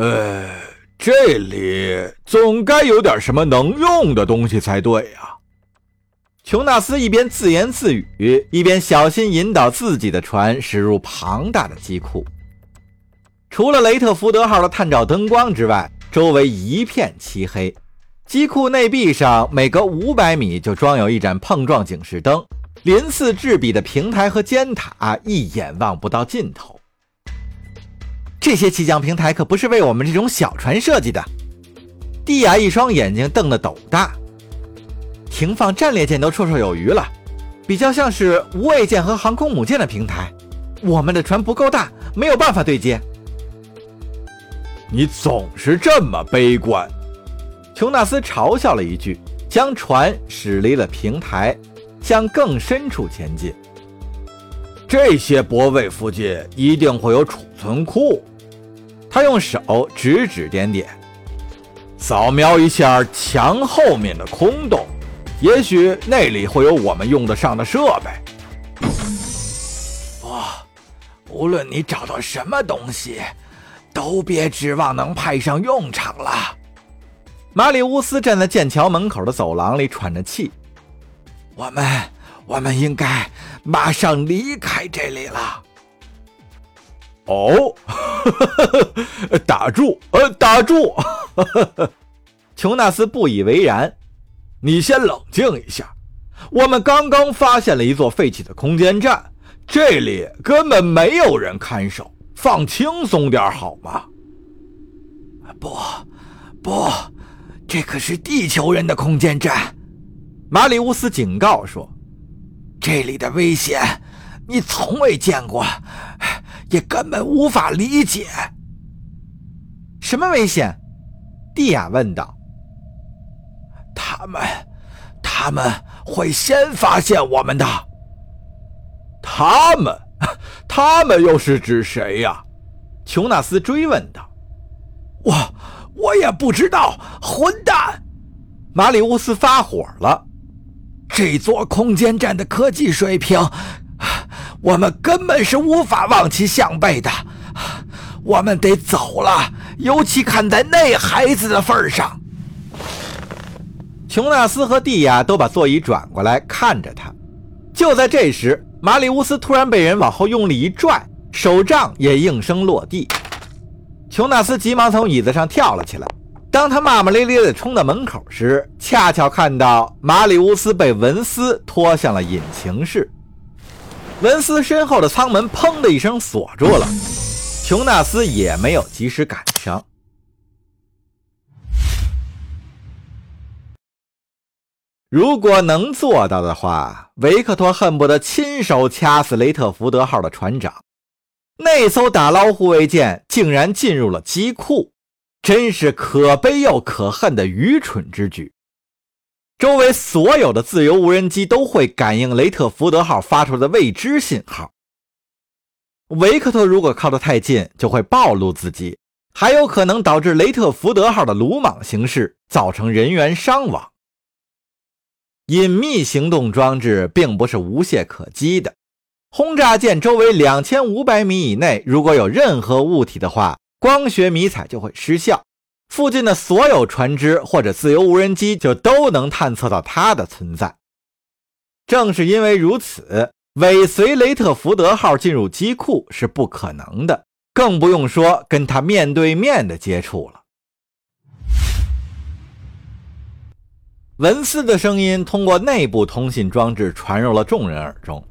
呃，这里总该有点什么能用的东西才对呀。琼纳斯一边自言自语，一边小心引导自己的船驶入庞大的机库。除了雷特福德号的探照灯光之外，周围一片漆黑。机库内壁上每隔五百米就装有一盏碰撞警示灯，鳞次栉比的平台和尖塔一眼望不到尽头。这些起降平台可不是为我们这种小船设计的。蒂亚一双眼睛瞪得斗大。停放战列舰都绰绰有余了，比较像是无畏舰和航空母舰的平台。我们的船不够大，没有办法对接。你总是这么悲观，琼纳斯嘲笑了一句，将船驶离了平台，向更深处前进。这些泊位附近一定会有储存库。他用手指指点点，扫描一下墙后面的空洞。也许那里会有我们用得上的设备。不，无论你找到什么东西，都别指望能派上用场了。马里乌斯站在剑桥门口的走廊里喘着气。我们，我们应该马上离开这里了。哦，打住，呃，打住！琼纳斯不以为然。你先冷静一下，我们刚刚发现了一座废弃的空间站，这里根本没有人看守，放轻松点好吗？不，不，这可是地球人的空间站。马里乌斯警告说：“这里的危险，你从未见过，也根本无法理解。”什么危险？蒂亚问道。他们，他们会先发现我们的。他们，他们又是指谁呀？琼纳斯追问道。我，我也不知道。混蛋！马里乌斯发火了。这座空间站的科技水平，我们根本是无法望其项背的。我们得走了，尤其看在那孩子的份上。琼纳斯和蒂亚都把座椅转过来看着他。就在这时，马里乌斯突然被人往后用力一拽，手杖也应声落地。琼纳斯急忙从椅子上跳了起来。当他骂骂咧咧地冲到门口时，恰巧看到马里乌斯被文斯拖向了引擎室。文斯身后的舱门砰的一声锁住了，琼纳斯也没有及时赶上。如果能做到的话，维克托恨不得亲手掐死雷特福德号的船长。那艘打捞护卫舰竟然进入了机库，真是可悲又可恨的愚蠢之举。周围所有的自由无人机都会感应雷特福德号发出的未知信号。维克托如果靠得太近，就会暴露自己，还有可能导致雷特福德号的鲁莽行事，造成人员伤亡。隐秘行动装置并不是无懈可击的。轰炸舰周围两千五百米以内，如果有任何物体的话，光学迷彩就会失效，附近的所有船只或者自由无人机就都能探测到它的存在。正是因为如此，尾随雷特福德号进入机库是不可能的，更不用说跟他面对面的接触了。文斯的声音通过内部通信装置传入了众人耳中。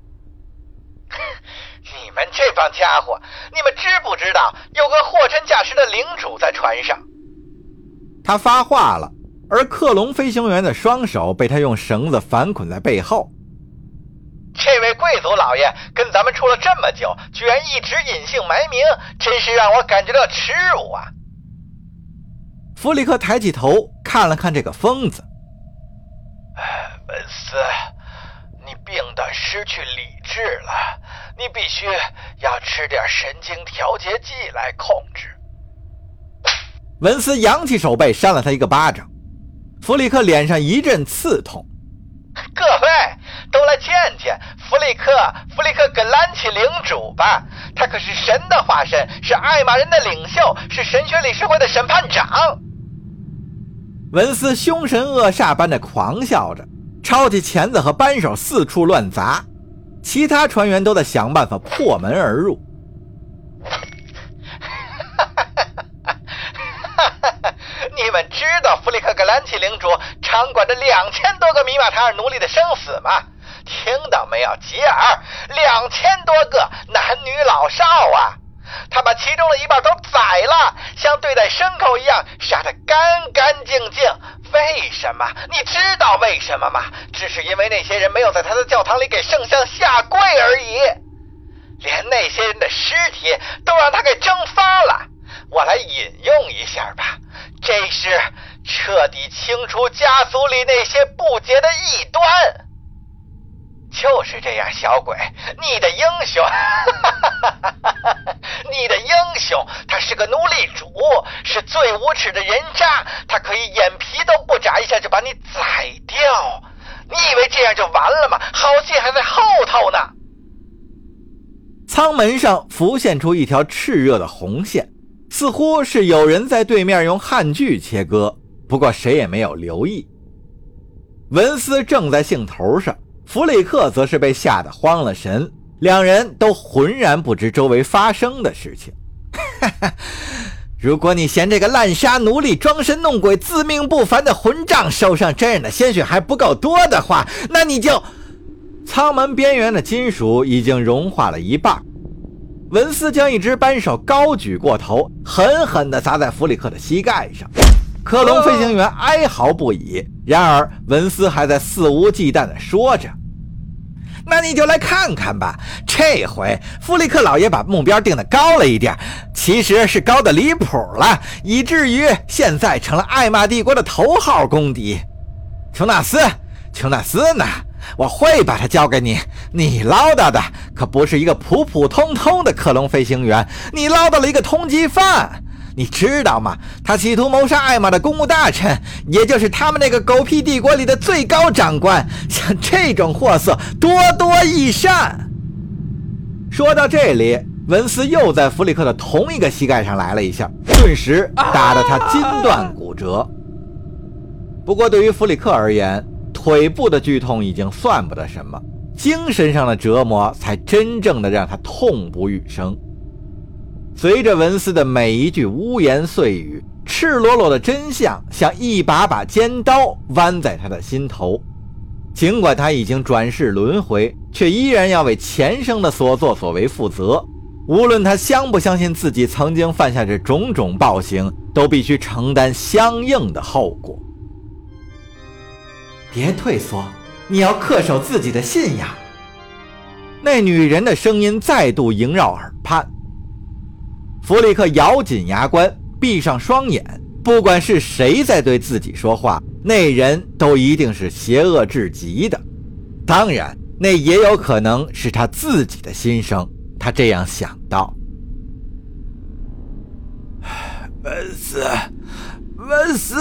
你们这帮家伙，你们知不知道有个货真价实的领主在船上？他发话了，而克隆飞行员的双手被他用绳子反捆在背后。这位贵族老爷跟咱们处了这么久，居然一直隐姓埋名，真是让我感觉到耻辱啊！弗里克抬起头看了看这个疯子。文斯，你病得失去理智了，你必须要吃点神经调节剂来控制。文斯扬起手背扇了他一个巴掌，弗里克脸上一阵刺痛。各位都来见见弗里克弗里克格兰奇领主吧，他可是神的化身，是艾玛人的领袖，是神学理事会的审判长。文斯凶神恶煞般的狂笑着，抄起钳子和扳手四处乱砸。其他船员都在想办法破门而入。你们知道弗里克格兰奇领主掌管着两千多个米马塔尔奴隶的生死吗？听到没有，吉尔？两千多个男女老少啊！他把其中的一半都宰了，像对待牲口一样杀得干干净净。为什么？你知道为什么吗？只是因为那些人没有在他的教堂里给圣像下跪而已。连那些人的尸体都让他给蒸发了。我来引用一下吧，这是彻底清除家族里那些不洁的异端。就是这样，小鬼，你的英雄，你的英雄，他是个奴隶主，是最无耻的人渣，他可以眼皮都不眨一下就把你宰掉。你以为这样就完了吗？好戏还在后头呢。舱门上浮现出一条炽热的红线，似乎是有人在对面用焊锯切割，不过谁也没有留意。文斯正在兴头上。弗里克则是被吓得慌了神，两人都浑然不知周围发生的事情。如果你嫌这个滥杀奴隶、装神弄鬼、自命不凡的混账手上沾染的鲜血还不够多的话，那你就……舱门边缘的金属已经融化了一半。文斯将一只扳手高举过头，狠狠地砸在弗里克的膝盖上。克隆飞行员哀嚎不已。然而文斯还在肆无忌惮地说着。那你就来看看吧。这回弗里克老爷把目标定得高了一点，其实是高的离谱了，以至于现在成了艾玛帝国的头号公敌。琼纳斯，琼纳斯呢？我会把他交给你。你捞到的可不是一个普普通通的克隆飞行员，你捞到了一个通缉犯。你知道吗？他企图谋杀艾玛的公务大臣，也就是他们那个狗屁帝国里的最高长官。像这种货色，多多益善。说到这里，文斯又在弗里克的同一个膝盖上来了一下，顿时打得他筋断骨折。不过对于弗里克而言，腿部的剧痛已经算不得什么，精神上的折磨才真正的让他痛不欲生。随着文斯的每一句污言碎语，赤裸裸的真相像一把把尖刀剜在他的心头。尽管他已经转世轮回，却依然要为前生的所作所为负责。无论他相不相信自己曾经犯下这种种暴行，都必须承担相应的后果。别退缩，你要恪守自己的信仰。那女人的声音再度萦绕耳畔。弗里克咬紧牙关，闭上双眼。不管是谁在对自己说话，那人都一定是邪恶至极的。当然，那也有可能是他自己的心声。他这样想到。文斯，文斯，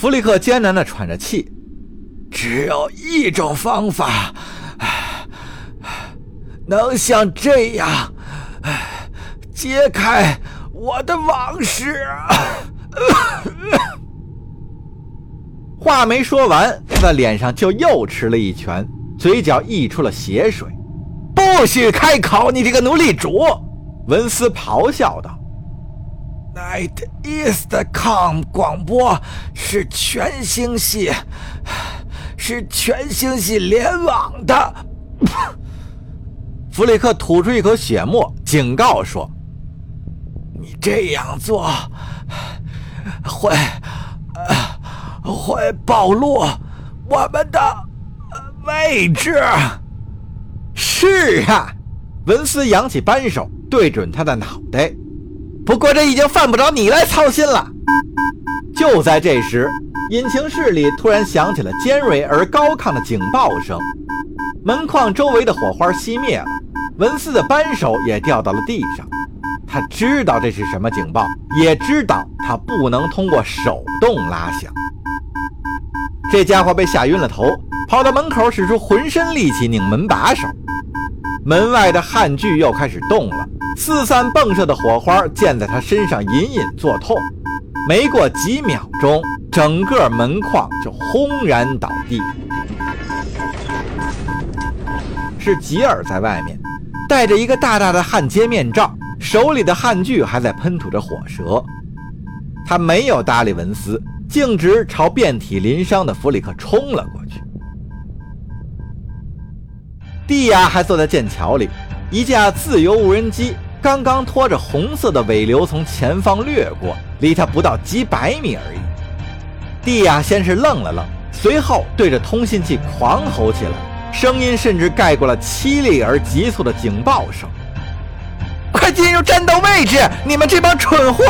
弗里克艰难地喘着气。只有一种方法，能像这样。揭开我的往事。话没说完，他的脸上就又吃了一拳，嘴角溢出了血水。不许开口！你这个奴隶主！文斯咆哮道：“Night Eastcom 广播是全星系，是全星系联网的。”弗里克吐出一口血沫，警告说。你这样做会会暴露我们的位置。是啊，文斯扬起扳手，对准他的脑袋。不过这已经犯不着你来操心了。就在这时，引擎室里突然响起了尖锐而高亢的警报声，门框周围的火花熄灭了，文斯的扳手也掉到了地上。他知道这是什么警报，也知道他不能通过手动拉响。这家伙被吓晕了头，跑到门口，使出浑身力气拧门把手。门外的焊锯又开始动了，四散迸射的火花溅在他身上，隐隐作痛。没过几秒钟，整个门框就轰然倒地。是吉尔在外面，戴着一个大大的焊接面罩，手里的焊锯还在喷吐着火舌。他没有搭理文斯，径直朝遍体鳞伤的弗里克冲了过去。蒂亚还坐在剑桥里，一架自由无人机刚刚拖着红色的尾流从前方掠过，离他不到几百米而已。蒂亚先是愣了愣，随后对着通信器狂吼起来，声音甚至盖过了凄厉而急促的警报声：“快进入战斗位置，你们这帮蠢货！”